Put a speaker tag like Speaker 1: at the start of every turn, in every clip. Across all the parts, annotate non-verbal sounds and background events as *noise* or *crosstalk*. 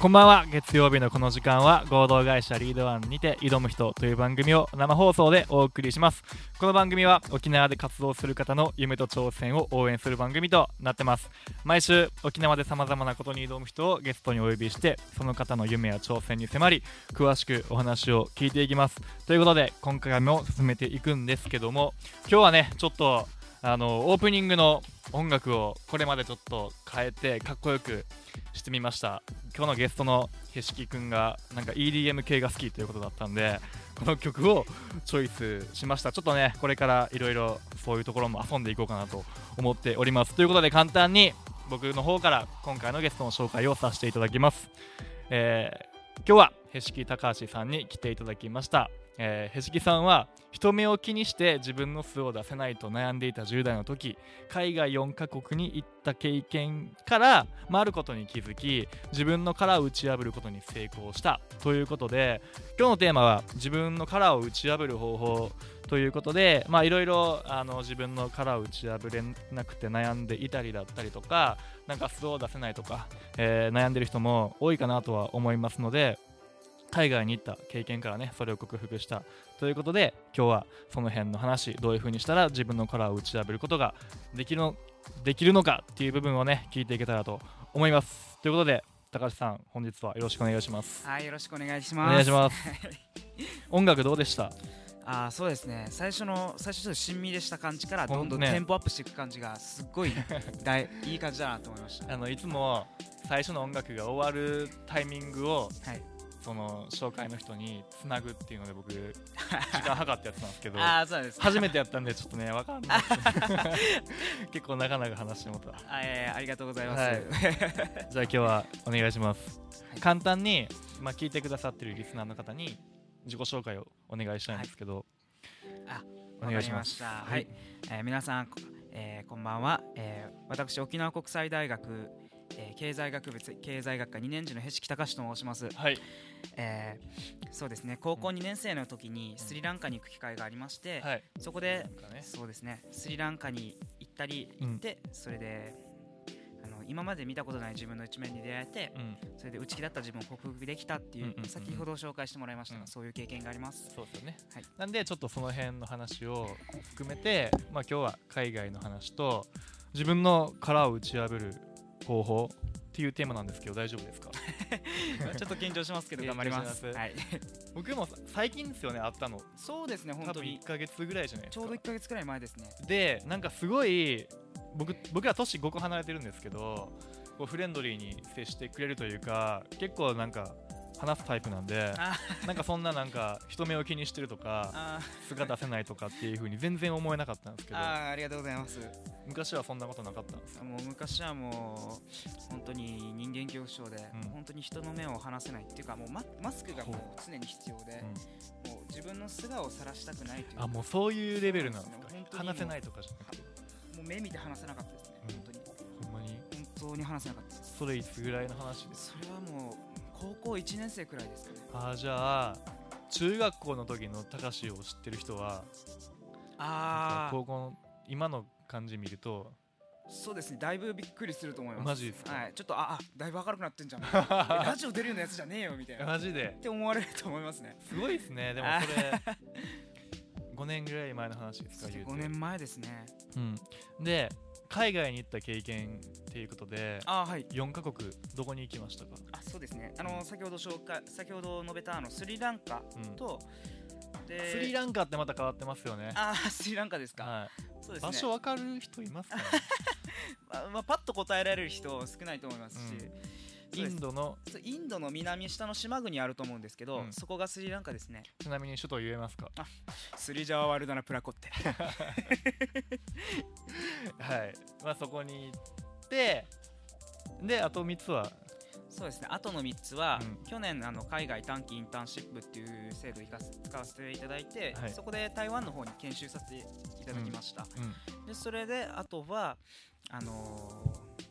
Speaker 1: こんばんは。月曜日のこの時間は合同会社リードワンにて挑む人という番組を生放送でお送りします。この番組は沖縄で活動する方の夢と挑戦を応援する番組となってます。毎週沖縄で様々なことに挑む人をゲストにお呼びしてその方の夢や挑戦に迫り詳しくお話を聞いていきます。ということで今回も進めていくんですけども今日はねちょっとあのオープニングの音楽をこれまでちょっと変えてかっこよくしてみました。今日のゲストのへしきくんがなんか EDM 系が好きということだったんでこの曲をチョイスしました。ちょっとねこれからいろいろそういうところも遊んでいこうかなと思っております。ということで簡単に僕の方から今回のゲストの紹介をさせていただきます、えー今日はへしき高橋さんに来ていただきました、えーへしきさんは人目を気にして自分の素を出せないと悩んでいた10代の時海外4カ国に行った経験から、まあ、ることに気づき自分の殻を打ち破ることに成功した。ということで今日のテーマは自分の殻を打ち破る方法ということでいろいろ自分の殻を打ち破れなくて悩んでいたりだったりとかなんか素を出せないとか、えー悩んでる人も多いかなとは思いますので海外に行った経験からねそれを克服したということで今日はその辺の話どういう風にしたら自分の殻を打ち破ることができるのできるのかっていう部分をね聞いていけたらと思いますということで高橋さん本日はよろしくお願いします
Speaker 2: はい、よろしくお願いし
Speaker 1: お
Speaker 2: ます。
Speaker 1: 願いします *laughs* 音楽どうでした？
Speaker 2: あー、そうですね。最初の最初ちょっと親身でした感じからどんどん
Speaker 1: ね
Speaker 2: テンポアップしていく感じがすっごい *laughs* 大いい感じだなと思いました。
Speaker 1: あのいつも最初の音楽が終わるタイミングを
Speaker 2: はい。
Speaker 1: その紹介の人につなぐっていうので僕 *laughs* 時間計ってやってたんですけど
Speaker 2: あー、そうです。
Speaker 1: 初めてやったんでちょっとねわかんない。*laughs* 結構なかなか話してもらっ
Speaker 2: あえーありがとうございます。
Speaker 1: はい。たじゃあ今日はお願いします、
Speaker 2: はい。
Speaker 1: 簡単に、まあ、聞いてくださってるリスナーの方に自己紹介をお願いしたいんですけど、
Speaker 2: あ
Speaker 1: お願いしま
Speaker 2: した。はい、えー皆さん、こえーこんばんは、えー私沖縄国際大学、えー経済学部経済学科2年次のへしきたかしと申します。
Speaker 1: はい。
Speaker 2: えーそうですね。高校2年生の時にスリランカに行く機会がありまして、
Speaker 1: はい。
Speaker 2: そこで
Speaker 1: ね。
Speaker 2: そうですね。スリランカに行ったり
Speaker 1: うん。
Speaker 2: 行って、それであの今まで見たことない自分の一面に出会えて
Speaker 1: うん。
Speaker 2: それで内気だった自分を克服できたっていう,、
Speaker 1: うんうんうんうん。
Speaker 2: 先ほど紹介してもらいましたが、
Speaker 1: うん。
Speaker 2: そういう経験があります。
Speaker 1: そうですよね、
Speaker 2: はい。
Speaker 1: なんでちょっとその辺の話を含めて、まあ、今日は海外の話と自分の殻を打ち破る方法っていうテーマなんですけど大丈夫ですか？*laughs*
Speaker 2: ちょっと緊張しますけど *laughs* 頑張ります。はい、*laughs*
Speaker 1: 僕も最近ですよね会ったの。
Speaker 2: そうですね本当に。
Speaker 1: 1ヶ月ぐらいじゃないですか。
Speaker 2: ちょうど1ヶ月くらい前ですね。
Speaker 1: でなんかすごい僕僕ら年5個離れてるんですけどこうフレンドリーに接してくれるというか結構なんか話すタイプなんで
Speaker 2: あ
Speaker 1: なんかそんななんか人目を気にしてるとか
Speaker 2: あ
Speaker 1: 素が出せないとかっていう風に全然思えなかったんですけど
Speaker 2: あーありがとうございます。
Speaker 1: 昔はそんなことなかったんですよ
Speaker 2: もう昔はもう本当に人間恐怖症で、
Speaker 1: うん。
Speaker 2: 本当に人の目を離せないっていうかもうママスクがもう常に必要で、もう自分の素顔を晒したくないというか
Speaker 1: あもうそういうレベルなんですか？
Speaker 2: ね。
Speaker 1: 話せないとかじゃなくて？
Speaker 2: もう目見て話せなかったですね、
Speaker 1: うん。
Speaker 2: 本当に。
Speaker 1: ほんまに？
Speaker 2: 本当に話せなかった
Speaker 1: それいつぐらいの話です
Speaker 2: それはもう高校1年生くらいですかね。
Speaker 1: あーじゃあ中学校の時の高橋を知ってる人は
Speaker 2: あ
Speaker 1: 高校の今の感じ見ると
Speaker 2: あそうですねだいぶびっくりすると思います。
Speaker 1: マジですか？
Speaker 2: はい。ちょっとああだいぶ明るくなってんじゃんえ *laughs* ラジオ出るようなやつじゃねえよみたいな。っ
Speaker 1: マジで？
Speaker 2: て思われると思いますね。
Speaker 1: すごいですね。*laughs* でもそれ5年ぐらい前の話ですか言うて。
Speaker 2: 5年前ですね。
Speaker 1: うん、で海外に行った経験っていうことで
Speaker 2: ああはい。
Speaker 1: 4カ国どこに行きましたか、
Speaker 2: あそうですね。あの先ほど紹介先ほど述べたあのスリランカ
Speaker 1: うん、
Speaker 2: とで
Speaker 1: スリランカってまた変わってますよね。
Speaker 2: あースリランカですか、
Speaker 1: は
Speaker 2: そうですね。
Speaker 1: い、場所わかる人いますか、ね、*laughs*
Speaker 2: ままあ、パッと答えられる人少ないと思いますし、
Speaker 1: うんインドの
Speaker 2: インドの南下の島国あると思うんですけど、
Speaker 1: うん。
Speaker 2: そこがスリランカですね。
Speaker 1: ちなみに首都言えますか？
Speaker 2: スリジャワワルダナプラコって *laughs*
Speaker 1: はい、まあ、そこに行ってであと3つは？
Speaker 2: そうですね。あとの3つは、
Speaker 1: うん。
Speaker 2: 去年あの海外短期インターンシップっていう制度を使わせていただいて、
Speaker 1: はい。
Speaker 2: そこで台湾の方に研修させていただきました、
Speaker 1: うん。
Speaker 2: でそれであとはあのー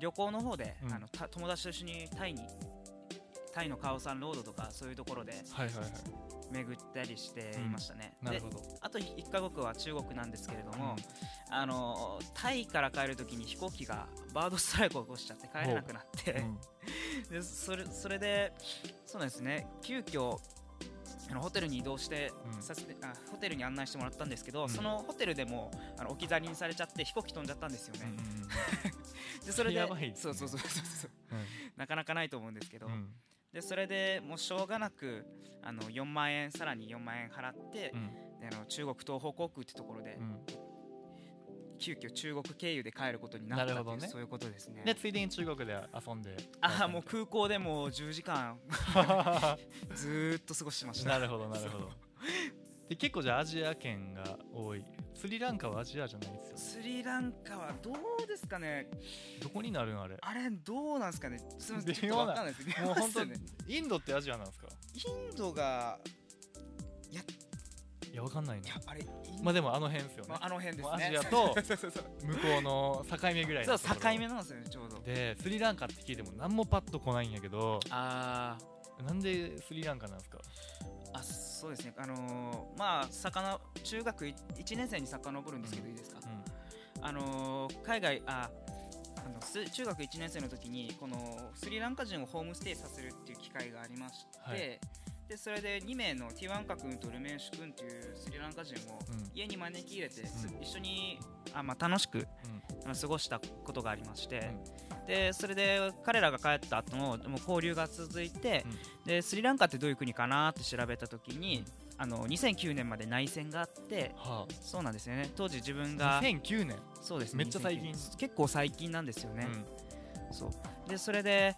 Speaker 2: 旅行の方で、
Speaker 1: うん。
Speaker 2: あのた友達と一緒にタイにタイのカオサンロードとかそういうところで
Speaker 1: はいはいはい。
Speaker 2: 巡ったりしていましたね、で
Speaker 1: なるほど。
Speaker 2: あと1カ国は中国なんですけれども、あのタイから帰るときに飛行機がバードストライクを起こしちゃって帰れなくなって、
Speaker 1: うん。
Speaker 2: でそれそれでそうなんですね。急遽あのホテルに移動して、
Speaker 1: うん。
Speaker 2: させてあホテルに案内してもらったんですけど、
Speaker 1: うん。
Speaker 2: そのホテルでもあの置き去りにされちゃって飛行機飛んじゃったんですよね、
Speaker 1: うんうん *laughs*
Speaker 2: でそれで
Speaker 1: ね。
Speaker 2: そうそうそうそうなかなかないと思うんですけど、
Speaker 1: うん。
Speaker 2: でそれでもうしょうがなくあの4万円さらに4万円払って、
Speaker 1: うん。
Speaker 2: であの中国東方航空ってところで、
Speaker 1: うん
Speaker 2: 急遽中国経由で帰ることになったという、
Speaker 1: ね。
Speaker 2: そういうことですね。
Speaker 1: でついでに中国で遊んで。
Speaker 2: ああもう空港でもう10時間 *laughs* ずーっと過ごしてました。
Speaker 1: なるほどなるほど。で結構じゃあアジア圏が多い。スリランカはアジアじゃないですよ
Speaker 2: スリランカはどうですかね。
Speaker 1: どこになるんあれ？
Speaker 2: あれどうなんですかね。すみませんちょっとわかんないです。
Speaker 1: インドってアジアなんですか？
Speaker 2: インドが
Speaker 1: いやわかんないな。
Speaker 2: あれ
Speaker 1: まあでもあの辺ですよね、
Speaker 2: まあ、あの辺ですね。
Speaker 1: アジアと *laughs* 向こうの境目ぐらい
Speaker 2: そう境目なんですよねちょうど。
Speaker 1: でスリランカって聞いても何もパッと来ないんやけど。
Speaker 2: あ
Speaker 1: なんでスリランカなんですか？
Speaker 2: あそうですね。あのーまあ魚中学1年生に遡るんですけど、
Speaker 1: うん。
Speaker 2: いいですか？
Speaker 1: うん。
Speaker 2: あのー海外ああのす中学1年生の時にこのスリランカ人をホームステイさせるっていう機会がありまして、
Speaker 1: はい
Speaker 2: でそれで2名のティワンカ君とルメンシュ君というスリランカ人を
Speaker 1: うん。
Speaker 2: 家に招き入れて、す
Speaker 1: うん。
Speaker 2: 一緒にあ、まあ、楽しく
Speaker 1: うん。
Speaker 2: あの過ごしたことがありまして、でそれで彼らが帰った後ももう交流が続いて、でスリランカってどういう国かなって調べた時に、あの2009年まで内戦があって
Speaker 1: は
Speaker 2: そうなんですよね。当時自分
Speaker 1: あ
Speaker 2: が
Speaker 1: 2009年。
Speaker 2: そうですね。
Speaker 1: めっちゃ最近。
Speaker 2: 2009結構最近なんですよね、
Speaker 1: うん。
Speaker 2: そうでそれで、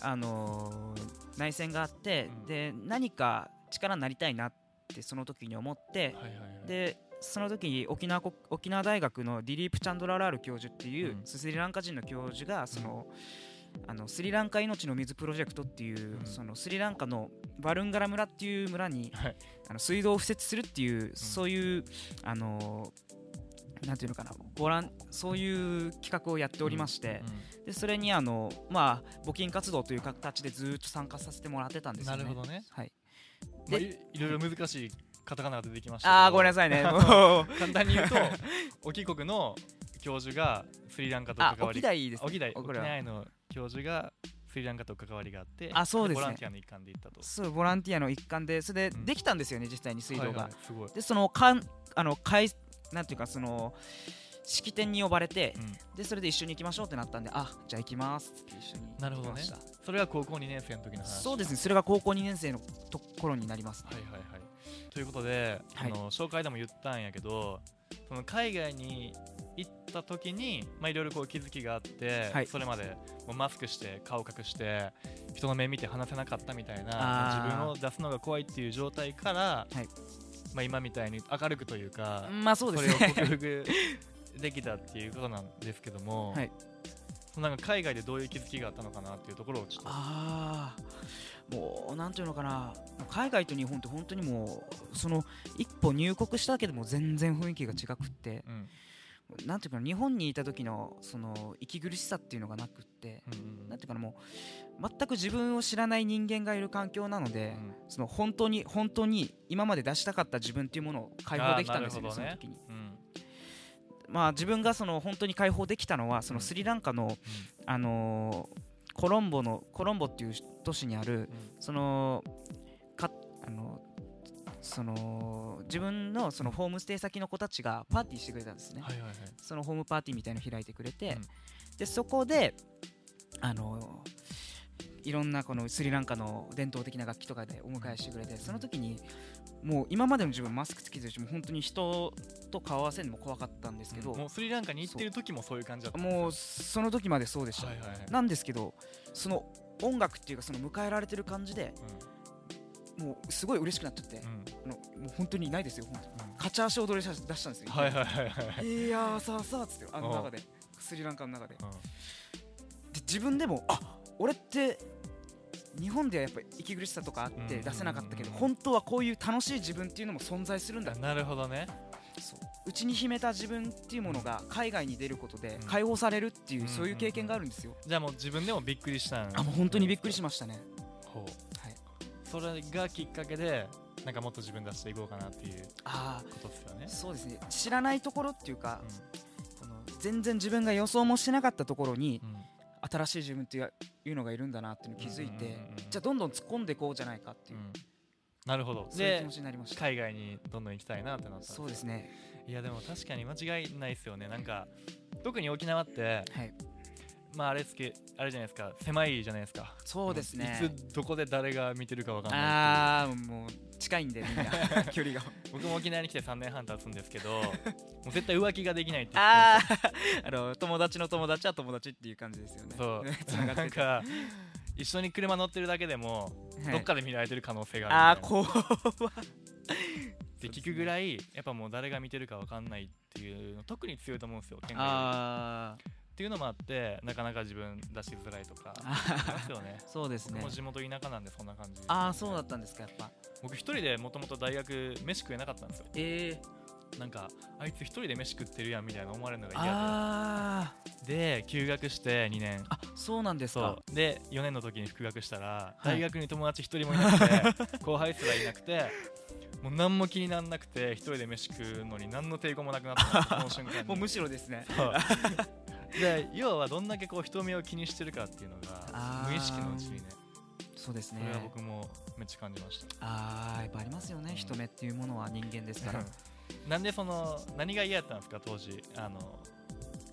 Speaker 2: あのー内戦があって、
Speaker 1: うん。
Speaker 2: で何か力になりたいなってその時に思って、
Speaker 1: はいはいはい。
Speaker 2: でその時に沖縄国沖縄大学のディリープ・チャンドララール教授っていう、
Speaker 1: うん。
Speaker 2: スリランカ人の教授がその、あのスリランカ命の水プロジェクトっていう、
Speaker 1: うん。
Speaker 2: そのスリランカのバルンガラ村っていう村に、
Speaker 1: はい。
Speaker 2: あの水道を敷設するっていう、そういうあのなんていうのかなボランそういう企画をやっておりまして、でそれにあの、まあ、募金活動という形でずーっと参加させてもらってたんですよね。
Speaker 1: なるほどね、
Speaker 2: はい、
Speaker 1: まあ、いいろいろ難しいカタカナが出てきました
Speaker 2: あーごめんなさいね。*laughs*
Speaker 1: 簡単に言うと *laughs* 沖国の教授がスリランカと
Speaker 2: あ
Speaker 1: 関わり
Speaker 2: 沖大です、ね。
Speaker 1: 沖大沖
Speaker 2: これは
Speaker 1: 縄の教授がスリランカと関わりがあって
Speaker 2: あそうですね。
Speaker 1: ボランティアの一環で行ったと。
Speaker 2: そうボランティアの一環でそれで
Speaker 1: うん
Speaker 2: できたんですよね、実際に水道が。
Speaker 1: はいはいすごい、
Speaker 2: でそのかんあのかいなんていうかその式典に呼ばれて、
Speaker 1: うん。
Speaker 2: でそれで一緒に行きましょうってなったんであじゃあ行きますって一緒に
Speaker 1: なるほどね。それが高校2年生の時の話。
Speaker 2: そうですね。それが高校2年生のところになります、
Speaker 1: はいはいはい。ということで、
Speaker 2: はい。
Speaker 1: あの紹介でも言ったんやけどその海外に行った時にまあいろいろこう気づきがあって、
Speaker 2: はい。
Speaker 1: それまでもうマスクして顔隠して人の目見て話せなかったみたいな自分を出すのが怖いっていう状態から、
Speaker 2: はい
Speaker 1: まあ、今みたいに明るくというか、
Speaker 2: まあそうです
Speaker 1: れを克
Speaker 2: ね
Speaker 1: 服できたっていうことなんですけども、
Speaker 2: はい。
Speaker 1: なんか海外でどういう気づきがあったのかなっていうところをちょっと。
Speaker 2: ああもうなんていうのかな。海外と日本って本当にもうその一歩入国しただけでも全然雰囲気が違くって。
Speaker 1: うん
Speaker 2: なんていうかな日本にいた時のその息苦しさっていうのがなくって
Speaker 1: うんうん
Speaker 2: なんていうかなもう全く自分を知らない人間がいる環境なので、
Speaker 1: うん。
Speaker 2: その本当に本当に今まで出したかった自分っていうものを解放できたんですよね。その時に。
Speaker 1: うん。
Speaker 2: まあ自分がその本当に解放できたのはそのスリランカの、あのーコロンボのコロンボっていう都市にある
Speaker 1: うん。
Speaker 2: そのかあのその自分のそのホームステイ先の子たちがパーティーしてくれたんですね。
Speaker 1: はいはいはい。
Speaker 2: そのホームパーティーみたいの開いてくれて、
Speaker 1: うん。
Speaker 2: でそこであのいろんなこのスリランカの伝統的な楽器とかでお迎えしてくれてその時にもう今までの自分マスクつけてるしもう本当に人と顔合わせるのも怖かったんですけど、
Speaker 1: もうスリランカに行ってる時もそういう感じだったん
Speaker 2: もうその時までそうでした、
Speaker 1: はいはいはい。
Speaker 2: なんですけどその音楽っていうかその迎えられてる感じでもうすごい嬉しくなっちゃって、
Speaker 1: うん。
Speaker 2: もう本当にないですよ本当に。カチャーシ踊り出したんですよ、
Speaker 1: はいはいはいはい
Speaker 2: い。やーさあさあっつってあの中で。スリランカの中で。で
Speaker 1: うん。
Speaker 2: 自分でもあ俺って日本ではやっぱり息苦しさとかあっ
Speaker 1: うん。
Speaker 2: て出せなかったけど
Speaker 1: うん
Speaker 2: 本当はこういう楽しい自分っていうのも存在するんだ。
Speaker 1: なるほどね。
Speaker 2: そう。内に秘めた自分っていうものが海外に出ることで
Speaker 1: うん。
Speaker 2: 解放されるっていう
Speaker 1: うん
Speaker 2: そういう経験があるんですよ。
Speaker 1: じゃあもう自分でもびっくりしたん
Speaker 2: あもう本当にびっくりしましたね。
Speaker 1: ほう。
Speaker 2: はい
Speaker 1: それがきっかけでなんかもっと自分出していこうかなっていう
Speaker 2: あ
Speaker 1: ことですよね。
Speaker 2: あそうですね。知らないところっていうか
Speaker 1: う
Speaker 2: この全然自分が予想もしてなかったところに
Speaker 1: んうん。
Speaker 2: 新しい自分っていうのがいるんだなっていうのを気づいて、じゃあどんどん突っ込んでいこうじゃないかっていう、
Speaker 1: うん。なるほど。で
Speaker 2: そういう気持ちになりました。
Speaker 1: 海外にどんどん行きたいなってなった
Speaker 2: そうですね。
Speaker 1: いやでも確かに間違いないですよね。なんか特に沖縄って
Speaker 2: はい
Speaker 1: まああれつけあれじゃないですか狭いじゃないですか。
Speaker 2: そうですね。
Speaker 1: いつどこで誰が見てるかわかんない
Speaker 2: ああもう近いんでみんな *laughs* 距離が。
Speaker 1: 僕も沖縄に来て3年半経つんですけど *laughs* もう絶対浮気ができないって
Speaker 2: あああの友達の友達は友達っていう感じですよね。
Speaker 1: そう。*laughs*
Speaker 2: つな
Speaker 1: んか一緒に車乗ってるだけでも、
Speaker 2: はい。
Speaker 1: どっかで見られてる可能性が
Speaker 2: ああ
Speaker 1: あるみたいな。
Speaker 2: 怖
Speaker 1: っ。て聞くぐらいやっぱもう誰が見てるかわかんないっていうの特に強いと思うんですよ県外っていうのもあってなかなか自分出しづらいとか
Speaker 2: あ
Speaker 1: ありますよね。
Speaker 2: そうですね。
Speaker 1: 僕も地元田舎なんでそんな感じ
Speaker 2: ああそうだったんですかやっぱ。
Speaker 1: 僕一人でもともと大学飯食えなかったんですよ。
Speaker 2: ええ
Speaker 1: なんかあいつ一人で飯食ってるやんみたいな思われるのが嫌
Speaker 2: あ
Speaker 1: でで休学して2年。
Speaker 2: ああそうなんですか。
Speaker 1: そう。で4年の時に復学したら
Speaker 2: はい。
Speaker 1: 大学に友達一人もいなくて後輩すらいなくてもう何も気にならなくて一人で飯食うのに何の抵抗もなくなった *laughs*
Speaker 2: もうむしろですね
Speaker 1: で要はどんだけこう人目を気にしてるかっていうのが無意識のうちにね。
Speaker 2: そうですね。
Speaker 1: それは僕もめっちゃ感じました。
Speaker 2: ああやっぱありますよね、
Speaker 1: うん。
Speaker 2: 人目っていうものは人間ですから。
Speaker 1: なんでその何が嫌やったんですか？当時。あの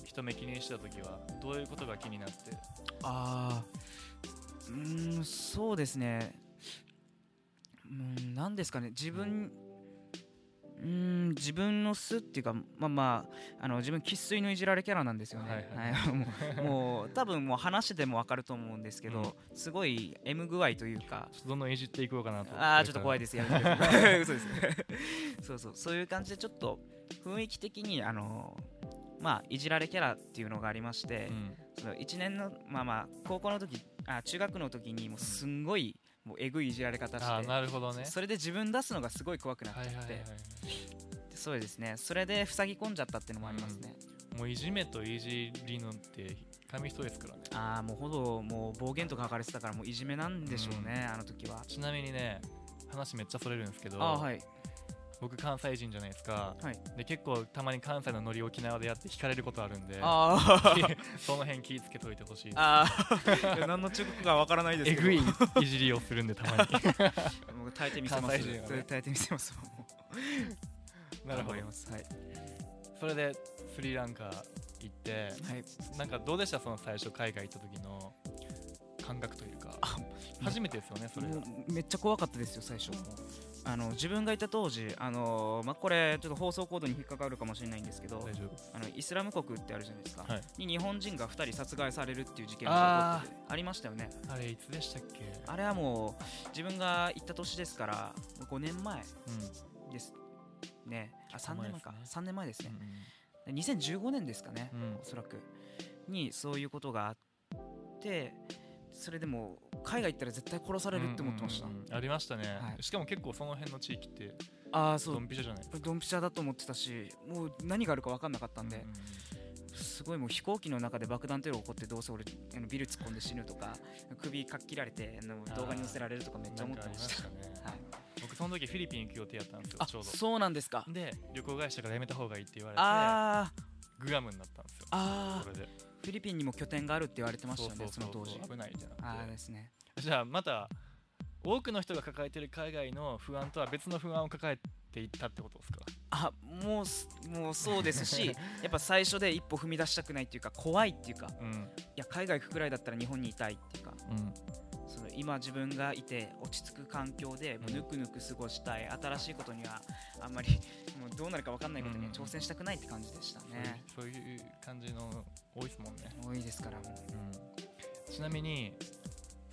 Speaker 1: 人目気にした時は。どういうことが気になって？
Speaker 2: ああうーんそうですね。うん何ですかね。自分うーん自分の素っていうかまあまああの自分生粋のいじられキャラなんですよね、
Speaker 1: はい
Speaker 2: はい。*laughs* もうもう多分もう話してても分かると思うんですけど、すごい M 具合というか
Speaker 1: ちょっとどんどんいじっていこうかなと。
Speaker 2: ああちょっと怖い
Speaker 1: で
Speaker 2: ですやめて嘘です。*laughs* そうそう。そういう感じでちょっと雰囲気的にあのまあいじられキャラっていうのがありまして、
Speaker 1: うん。
Speaker 2: その1年のまあまあ高校の時あ中学の時にもうすんごいもうえぐいいじられ方して、
Speaker 1: なるほどね。
Speaker 2: それで自分出すのがすごい怖くなっちゃって、
Speaker 1: はいはいはいはい。
Speaker 2: そうですね。それで塞ぎ込んじゃったっていうのもありますね、
Speaker 1: もういじめといじりのって紙一重ですからね。
Speaker 2: ああもうほどもう暴言とか書かれてたからもういじめなんでしょうね、あの時は。
Speaker 1: ちなみにね話めっちゃそれるんですけど、
Speaker 2: ああはい
Speaker 1: 僕関西人じゃないですか、
Speaker 2: はい。
Speaker 1: で結構たまに関西のノリ沖縄でやって引かれることあるんで。*laughs* その辺気ぃつけといてほしい
Speaker 2: あ何の中国かわからないですけど。
Speaker 1: えぐいいじりをするんでたまに。*laughs*
Speaker 2: 僕耐えてみせます。
Speaker 1: ね。
Speaker 2: 耐えてみせます。
Speaker 1: なるほど。
Speaker 2: はい、
Speaker 1: それでスリランカ行って
Speaker 2: はい、
Speaker 1: なんかどうでした？その最初海外行った時の感覚というか
Speaker 2: あ *laughs*
Speaker 1: 初めてですよねそれ
Speaker 2: めっちゃ怖かったですよ最初。あの自分がいた当時あのまあ、これちょっと放送コードに引っかかるかもしれないんですけどあのイスラム国ってあるじゃないですか、
Speaker 1: はい。
Speaker 2: に日本人が2人殺害されるっていう事件が起こっててありましたよね。
Speaker 1: あれいつでしたっけ？
Speaker 2: あれはもう自分が行った年ですから5年前
Speaker 1: うん。
Speaker 2: ですね。あ3年前か。
Speaker 1: 結
Speaker 2: 3年前ですね。
Speaker 1: うん
Speaker 2: で2015年ですかね、
Speaker 1: うん。
Speaker 2: おそらく。にそういうことがあってそれでも海外行ったら絶対殺されるって思ってました、
Speaker 1: うんうんうん。ありましたね、
Speaker 2: はい。
Speaker 1: しかも結構その辺の地域って
Speaker 2: ああそう。
Speaker 1: ドンピシャじゃないですか。
Speaker 2: ドンピシャだと思ってたしもう何があるか分かんなかったんで、
Speaker 1: うんうん
Speaker 2: すごいもう飛行機の中で爆弾テロ起こってどうせ俺あのビル突っ込んで死ぬとか首かっ切られてあの動画に載せられるとかめっちゃ思ってました。
Speaker 1: ね。
Speaker 2: はい、
Speaker 1: 僕その時フィリピン行く予定やったんですよ
Speaker 2: あ
Speaker 1: ちょうど。
Speaker 2: そうなんですか。
Speaker 1: で旅行会社から辞めた方がいいって言われてグアムになったんですよ。
Speaker 2: あー。
Speaker 1: それで
Speaker 2: フィリピンにも拠点があるって言われてましたよねその当時。
Speaker 1: 危ないってな
Speaker 2: あですね。
Speaker 1: じゃあまた多くの人が抱えてる海外の不安とは別の不安を抱えていったってことですか？
Speaker 2: あもうすもうそうですし *laughs* やっぱ最初で一歩踏み出したくないっていうか怖いっていうか
Speaker 1: うん。
Speaker 2: いや海外行くくらいだったら日本にいたいっていうか
Speaker 1: うん。
Speaker 2: その今自分がいて落ち着く環境でぬくぬく過ごしたい新しいことにはあんまりどうなるか分かんないことには挑戦したくないって感じでしたね、
Speaker 1: そういうそういう感じの多いですもんね、
Speaker 2: 多いですからもう。
Speaker 1: うん、ちなみに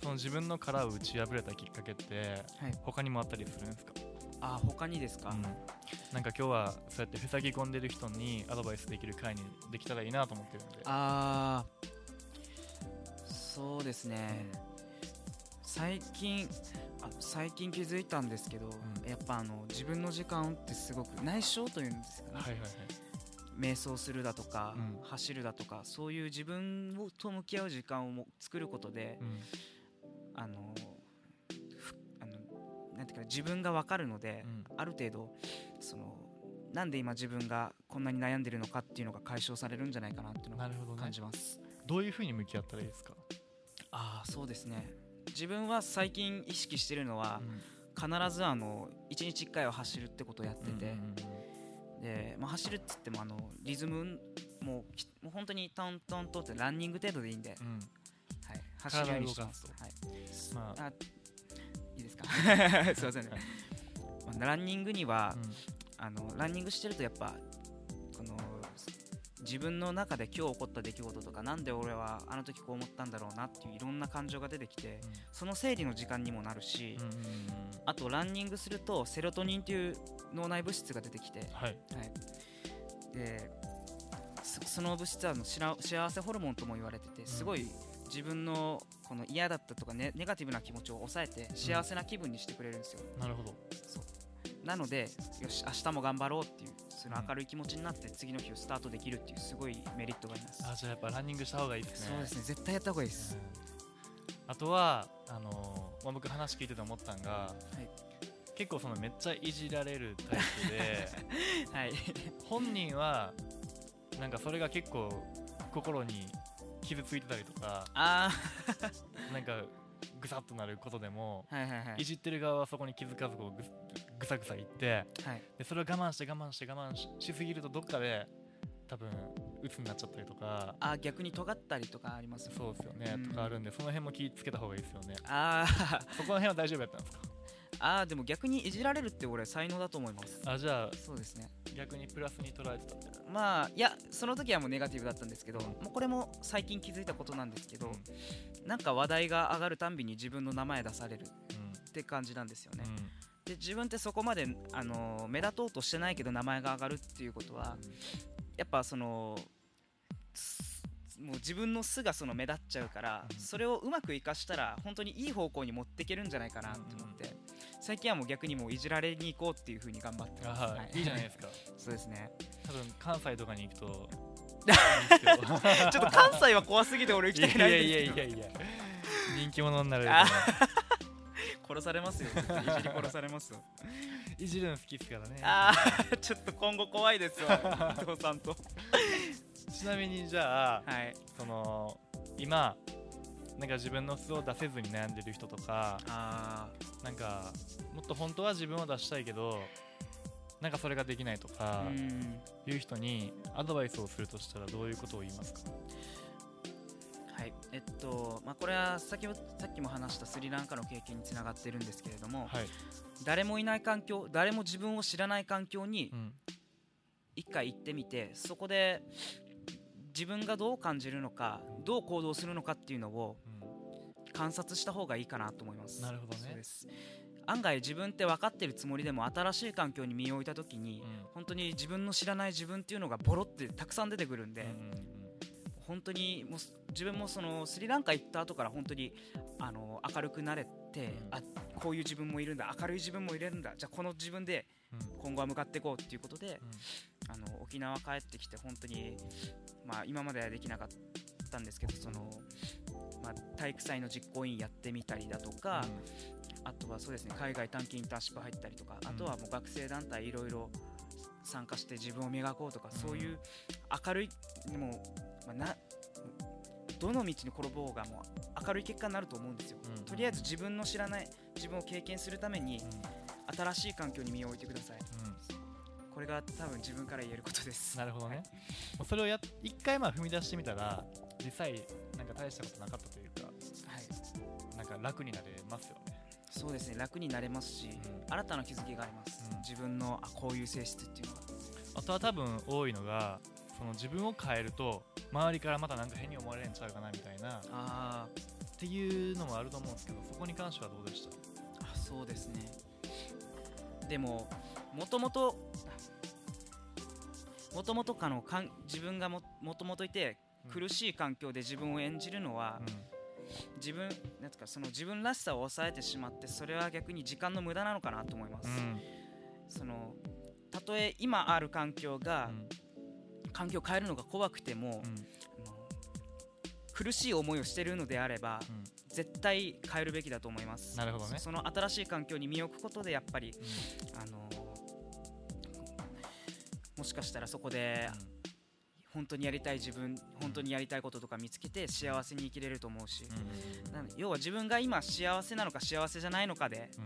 Speaker 1: その自分の殻を打ち破れたきっかけって
Speaker 2: はい。
Speaker 1: 他にもあったりするんですか、
Speaker 2: あ他にですか、
Speaker 1: うん、なんか今日はそうやって塞ぎ込んでる人にアドバイスできる会にできたらいいなと思ってるんで。
Speaker 2: あー。そうですね。最近あ最近気づいたんですけど、
Speaker 1: ん。
Speaker 2: やっぱあの自分の時間ってすごく内省というんですかね、
Speaker 1: はいはいはい。
Speaker 2: 瞑想するだとか、
Speaker 1: うん。
Speaker 2: 走るだとかそういう自分をと向き合う時間をも作ることで、
Speaker 1: うん。
Speaker 2: あのふあのなんていうか自分が分かるので、
Speaker 1: うん。
Speaker 2: ある程度そのなんで今自分がこんなに悩んでるのかっていうのが解消されるんじゃないかなっていうのを感じます。
Speaker 1: どういうふうに向き合ったらいいですか？
Speaker 2: ああそうですね自分は最近意識してるのは、必ずあの1日1回は走るってことをやってて、で、まあ、走るっつってもあのリズムもうもう本当にトントントンってランニング程度でいいんで、
Speaker 1: うん。
Speaker 2: はい、走るようにしてます、はい。
Speaker 1: まあ。
Speaker 2: あいいですか？*laughs* すいませんね、まあ、ランニングには、あのランニングしてるとやっぱ自分の中で今日起こった出来事とかなんで俺はあの時こう思ったんだろうなっていういろんな感情が出てきてその整理の時間にもなるし、あとランニングするとセロトニンという脳内物質が出てきて、
Speaker 1: はい。
Speaker 2: はい、でそその物質はあのしら幸せホルモンとも言われててすごい自分のこの嫌だったとかネネガティブな気持ちを抑えて幸せな気分にしてくれるんですよ、
Speaker 1: なるほど
Speaker 2: なのでよし明日も頑張ろうっていうその明るい気持ちになって次の日をスタートできるっていうすごいメリットがあります。
Speaker 1: あじゃあやっぱランニングした方がいいですね。
Speaker 2: そうですね絶対やった方がいいです、
Speaker 1: うん。あとはあのーまあ、僕話聞いてて思ったんが
Speaker 2: はい。
Speaker 1: 結構そのめっちゃいじられるタイプで *laughs*
Speaker 2: はい。
Speaker 1: 本人はなんかそれが結構心に傷ついてたりとか
Speaker 2: あ
Speaker 1: なんかぐさっとなることでも
Speaker 2: あはいはいはい。
Speaker 1: いじってる側はそこに気づかずこうぐぐさぐさ言って
Speaker 2: はい。
Speaker 1: でそれを我慢して我慢して我慢ししすぎるとどっかで多分鬱になっちゃったりとか
Speaker 2: あー逆に尖ったりとかあります
Speaker 1: そうですよね、
Speaker 2: うん。
Speaker 1: とかあるんでその辺も気ぃつけた方がいいですよね。
Speaker 2: あー。
Speaker 1: そこら辺は大丈夫やったんですか？
Speaker 2: あーでも逆にいじられるって俺才能だと思います。
Speaker 1: あじゃあ
Speaker 2: そうですね。
Speaker 1: 逆にプラスに捉えてたみたいな。
Speaker 2: まあいやその時はもうネガティブだったんですけど、
Speaker 1: うん。
Speaker 2: もうこれも最近気づいたことなんですけど、
Speaker 1: うん。
Speaker 2: なんか話題が上がるたんびに自分の名前出されるっ
Speaker 1: うん
Speaker 2: て感じなんですよね、
Speaker 1: うん
Speaker 2: で自分ってそこまで、あのー目立とうとしてないけど名前が上がるっていうことはやっぱそのすもう自分の素がその目立っちゃうから、
Speaker 1: うん
Speaker 2: それをうまく生かしたら本当にいい方向に持っていけるんじゃないかなと思って、最近はもう逆にもういじられに行こうっていう風に頑張ってます、
Speaker 1: あ
Speaker 2: はい。
Speaker 1: い。いじゃないですか。*laughs*
Speaker 2: そうですね。
Speaker 1: 多分関西とかに行くと *laughs*
Speaker 2: ちょっと関西は怖すぎて俺行きたくないんですけど。
Speaker 1: いやいやいやいや。人気者になれる
Speaker 2: あ *laughs* 殺されますよ。いじり殺されますよ。
Speaker 1: いじるの好きっすからね。
Speaker 2: あーちょっと今後怖いですわ伊藤さんと。
Speaker 1: ちなみにじゃあ
Speaker 2: はい。
Speaker 1: その今なんか自分の素を出せずに悩んでる人とか
Speaker 2: あ
Speaker 1: なんかもっと本当は自分を出したいけどなんかそれができないとかいう人にアドバイスをするとしたらどういうことを言いますか？
Speaker 2: はいえっとまあこれは先ほさっきも話したスリランカの経験につながってるんですけれども、
Speaker 1: はい、
Speaker 2: 誰もいない環境誰も自分を知らない環境に
Speaker 1: うん。
Speaker 2: 一回行ってみてそこで自分がどう感じるのかどう行動するのかっていうのを
Speaker 1: うん、
Speaker 2: 観察した方がいいかなと思います。
Speaker 1: なるほどね。
Speaker 2: そうです。案外自分って分かってるつもりでも新しい環境に身を置いた時に、本当に自分の知らない自分っていうのがボロってたくさん出てくるんで、本当にもうす自分もそのスリランカ行った後から本当にあの明るくなれて、
Speaker 1: うん。
Speaker 2: あこういう自分もいるんだ明るい自分もいるんだじゃあこの自分で
Speaker 1: うん。
Speaker 2: 今後は向かっていこうっていうことで、
Speaker 1: うん。
Speaker 2: あの沖縄帰ってきて本当に、まあ、今まではできなかったんですけどその、まあ、体育祭の実行委員やってみたりだとか、あとはそうですね海外短期インターンシップ入ったりとか、
Speaker 1: うん。
Speaker 2: あとはもう学生団体いろいろ参加して自分を磨こうとか、
Speaker 1: うん
Speaker 2: そういう明るいでも、まあ、などの道に転ぼうがもう明るい結果になると思うんですよ、
Speaker 1: うん
Speaker 2: とりあえず自分の知らない自分を経験するために
Speaker 1: うん。
Speaker 2: 新しい環境に身を置いてください。
Speaker 1: うん。
Speaker 2: これが多分自分から言えることです。
Speaker 1: なるほどね。
Speaker 2: はい、
Speaker 1: それをやっ一回まあ踏み出してみたら実際なんか大したことなかったというか
Speaker 2: はい、
Speaker 1: なんか楽になれますよね、
Speaker 2: そうですね。楽になれますし、
Speaker 1: うん。
Speaker 2: 新たな気づきがあります、
Speaker 1: うん。
Speaker 2: 自分のあこういう性質っていうのが
Speaker 1: あとは多分多いのがその自分を変えると周りからまたなんか変に思われるんちゃうかなみたいな。っ
Speaker 2: あ
Speaker 1: ていうのもあると思うんですけどそこに関してはどうでした？
Speaker 2: ーあそうですね。でももともともともとかのかん自分がももともといて苦しい環境で自分を演じるのは、自分なんかその自分らしさを抑えてしまってそれは逆に時間の無駄なのかなと思います、
Speaker 1: うん。うん
Speaker 2: そのたとえ今ある環境が、環境を変えるのが怖くても、あの苦しい思いをしているのであれば、
Speaker 1: うん。
Speaker 2: 絶対変えるべきだと思います。
Speaker 1: なるほどね。
Speaker 2: そその新しい環境に身を置くことでやっぱりあのもしかしたらそこで本当にやりたい自分本当にやりたいこととか見つけて幸せに生きれると思うし、
Speaker 1: うん。
Speaker 2: 要は自分が今幸せなのか幸せじゃないのかで
Speaker 1: うん。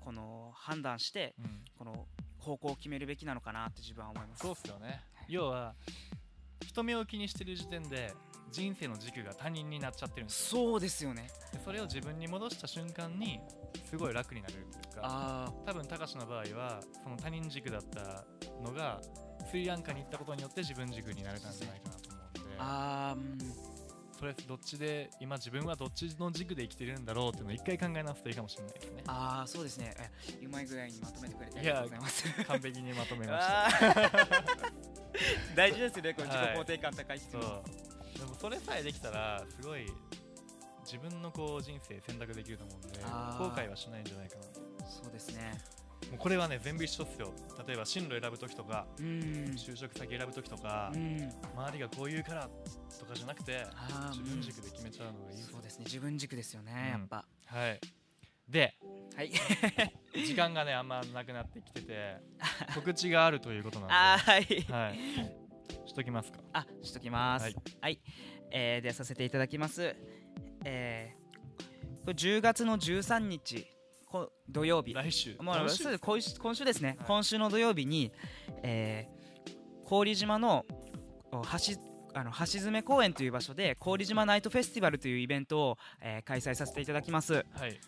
Speaker 2: この判断して
Speaker 1: うん。
Speaker 2: この方向を決めるべきなのかなって自分は思います。
Speaker 1: そうっすよね要は人目を気にしてる時点で人生の軸が他人になっちゃってるんですよ。
Speaker 2: そうですよね。
Speaker 1: でそれを自分に戻した瞬間にすごい楽になるというか
Speaker 2: あ
Speaker 1: 多分高志の場合はその他人軸だったのがスリランカに行ったことによって自分軸になれたんじゃないかなと思うんで
Speaker 2: あーうん。
Speaker 1: それどっちで今自分はどっちの軸で生きてるんだろうっていうのを一回考え直すといいかもしれないですね。
Speaker 2: あーそうですね。えうまい具合にまとめてくれてありがとうございます。
Speaker 1: 完璧にまとめました *laughs* *laughs*
Speaker 2: 大事ですよねこの自
Speaker 1: はい。
Speaker 2: 己肯定感高い質
Speaker 1: そう。
Speaker 2: 問
Speaker 1: でもそれさえできたらすごい自分のこう人生選択できると思うんで後悔はしないんじゃないかな。と
Speaker 2: そうですね。
Speaker 1: もうこれはね全部一緒っすよ。例えば進路選ぶ時とか
Speaker 2: うん。
Speaker 1: 就職先選ぶ時とか
Speaker 2: うん。
Speaker 1: 周りがこう言うからとかじゃなくて自分軸で決めちゃうのがいい
Speaker 2: そうですね自分軸ですよね、
Speaker 1: うん。
Speaker 2: やっぱ。
Speaker 1: はいで
Speaker 2: はい。*laughs*
Speaker 1: 時間がねあんまなくなってきてて告知があるということなんで。
Speaker 2: あーはい。
Speaker 1: はい。しときますか。
Speaker 2: あしときます。
Speaker 1: は
Speaker 2: はい。い、えーではさせていただきます。えーこれ10月の13日こ土曜日。
Speaker 1: 来週。
Speaker 2: もう
Speaker 1: 今週？
Speaker 2: 今週今週ですね、
Speaker 1: はい。
Speaker 2: 今週の土曜日に、えー郡島のお橋あの橋詰公園という場所で郡島ナイトフェスティバルというイベントを、えー開催させていただきます。
Speaker 1: はい、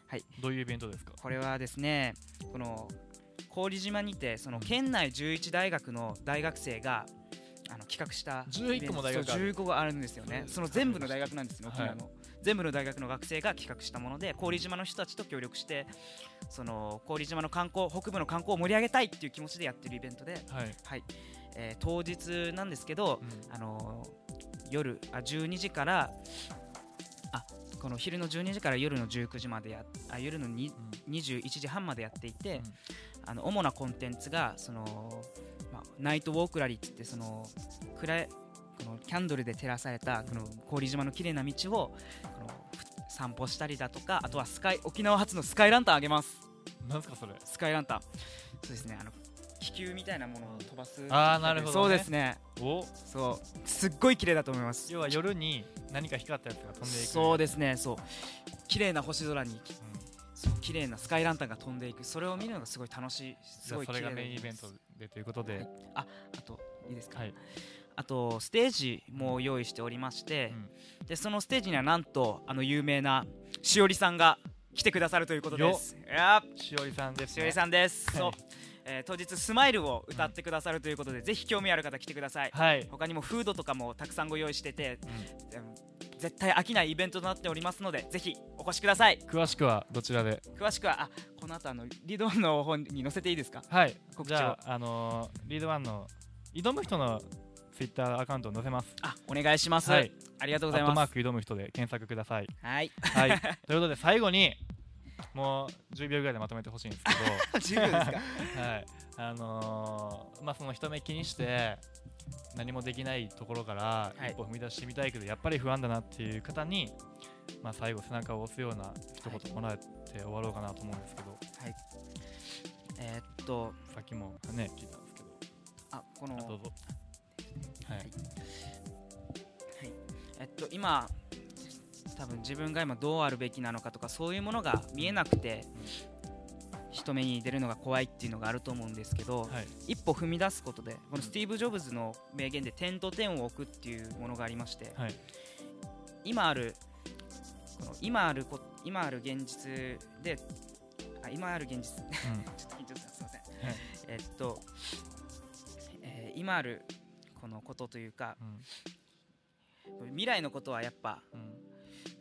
Speaker 2: はい。
Speaker 1: どういうイベントですか？
Speaker 2: これはですねこの郡島にてその県内11大学の大学生があの企画した
Speaker 1: 11個も大学ある
Speaker 2: そう11個があるんですよね。その全部の大学なんですね沖縄の、全部の大学の学生が企画したもので郡島の人たちと協力してその郡島の観光北部の観光を盛り上げたいっていう気持ちでやってるイベントで、
Speaker 1: はい、
Speaker 2: はい。えー当日なんですけど、
Speaker 1: うん。
Speaker 2: あのー夜あ12時からあこの昼の12時から夜の19時までやあ夜のに21時半までやっていて、あの主なコンテンツがその、まあ、ナイトウォークラリーって言ってその暗いこのキャンドルで照らされたこの郡島の綺麗な道をこのふ散歩したりだとかあとはスカイ沖縄発のスカイランタンあげます。
Speaker 1: なんすかそれ？
Speaker 2: スカイランタン。そうですねあの気球みたいなものを飛ばす。
Speaker 1: あーなるほどね。
Speaker 2: そうですね。
Speaker 1: お？
Speaker 2: そう。すっごい綺麗だと思います。
Speaker 1: 要は夜に何か光ったやつが飛んでいく。
Speaker 2: そう
Speaker 1: で
Speaker 2: ですねそう。綺麗な星空に綺麗なスカイランタンが飛んでいく。それを見るのがすごい楽しい。す
Speaker 1: じゃあそれがメインイベントでということで、
Speaker 2: はい。ああといいですか、
Speaker 1: はい。
Speaker 2: あとステージも用意しておりまして、でそのステージにはなんとあの有名なしおりさんが来てくださるということです。
Speaker 1: しおりさんです、
Speaker 2: しおりさんです、
Speaker 1: はい。
Speaker 2: えー当日スマイルを歌ってくださるということで、ぜひ興味ある方来てください。
Speaker 1: はい、
Speaker 2: 他にもフードとかもたくさんご用意してて、
Speaker 1: うん。
Speaker 2: うん絶対飽きないイベントとなっておりますのでぜひお越しください。
Speaker 1: 詳しくはどちらで？
Speaker 2: 詳しくはあこの後あのリードワンの方に載せていいですか？
Speaker 1: はい。
Speaker 2: 告知を。
Speaker 1: じゃあ、あのーリードワンの挑む人のツイッターアカウントを載せます。
Speaker 2: あお願いします、
Speaker 1: はい。
Speaker 2: ありがとうご
Speaker 1: アットマー
Speaker 2: ざいます
Speaker 1: ク挑む人で検索ください。
Speaker 2: はい。
Speaker 1: はい。ということで最後にもう10秒ぐらいでまとめてほしいんですけど。*laughs*
Speaker 2: 10秒ですか？
Speaker 1: はい、あのーまあその人目気にして何もできないところから
Speaker 2: はい。
Speaker 1: 一歩踏み出してみたいけど、やっぱり不安だなっていう方に、まあ、最後背中を押すような一言もらって終わろうかなと思うんですけど、
Speaker 2: はい。えーっと
Speaker 1: さっきもね聞いたんですけど。
Speaker 2: あこの
Speaker 1: あどうぞ。はい、
Speaker 2: えっと今多分自分が今どうあるべきなのかとかそういうものが見えなくて人目に出るのが怖いっていうのがあると思うんですけど、
Speaker 1: はい。
Speaker 2: 一歩踏み出すことでこのスティーブ・ジョブズの名言で点と点を置くっていうものがありまして
Speaker 1: はい。
Speaker 2: 今あるこの今あるこ今ある現実であ今ある現実。*laughs* ちょっと緊張したすいません、
Speaker 1: はい。
Speaker 2: えっと、えー今あるこのことというか
Speaker 1: うん。
Speaker 2: 未来のことはやっぱ
Speaker 1: うん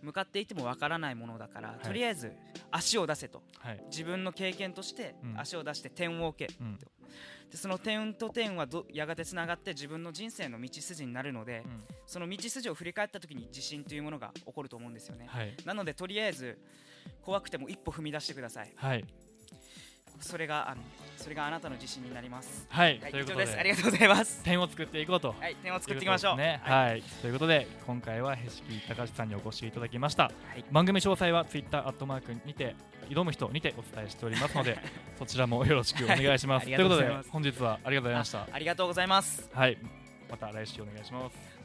Speaker 2: 向かっていてもわからないものだから、
Speaker 1: い。
Speaker 2: とりあえず足を出せと。
Speaker 1: はい。
Speaker 2: 自分の経験として
Speaker 1: うん。
Speaker 2: 足を出して点を置け、
Speaker 1: うん。
Speaker 2: でその点と点はどやがてつながって自分の人生の道筋になるので、
Speaker 1: うん。
Speaker 2: その道筋を振り返った時に自信というものが起こると思うんですよね、
Speaker 1: はい。
Speaker 2: なのでとりあえず怖くても一歩踏み出してください。
Speaker 1: はい
Speaker 2: それがあのそれがあなたの自信になります。
Speaker 1: はい、
Speaker 2: はい
Speaker 1: ということで。
Speaker 2: す。ありがとうございます。
Speaker 1: 点を作っていこうと。
Speaker 2: はい点を作っていきましょう。
Speaker 1: ね。
Speaker 2: はい。
Speaker 1: はい、ということで今回はへしき高橋さんにお越しいただきました。
Speaker 2: はい。
Speaker 1: 番組詳細はツイッターアットマークにて挑む人にてお伝えしておりますので *laughs* そちらもよろしくお願いします。
Speaker 2: はい。
Speaker 1: ということで本日はありがとうございました。
Speaker 2: ありがとうございます。
Speaker 1: はい、また来週お願いします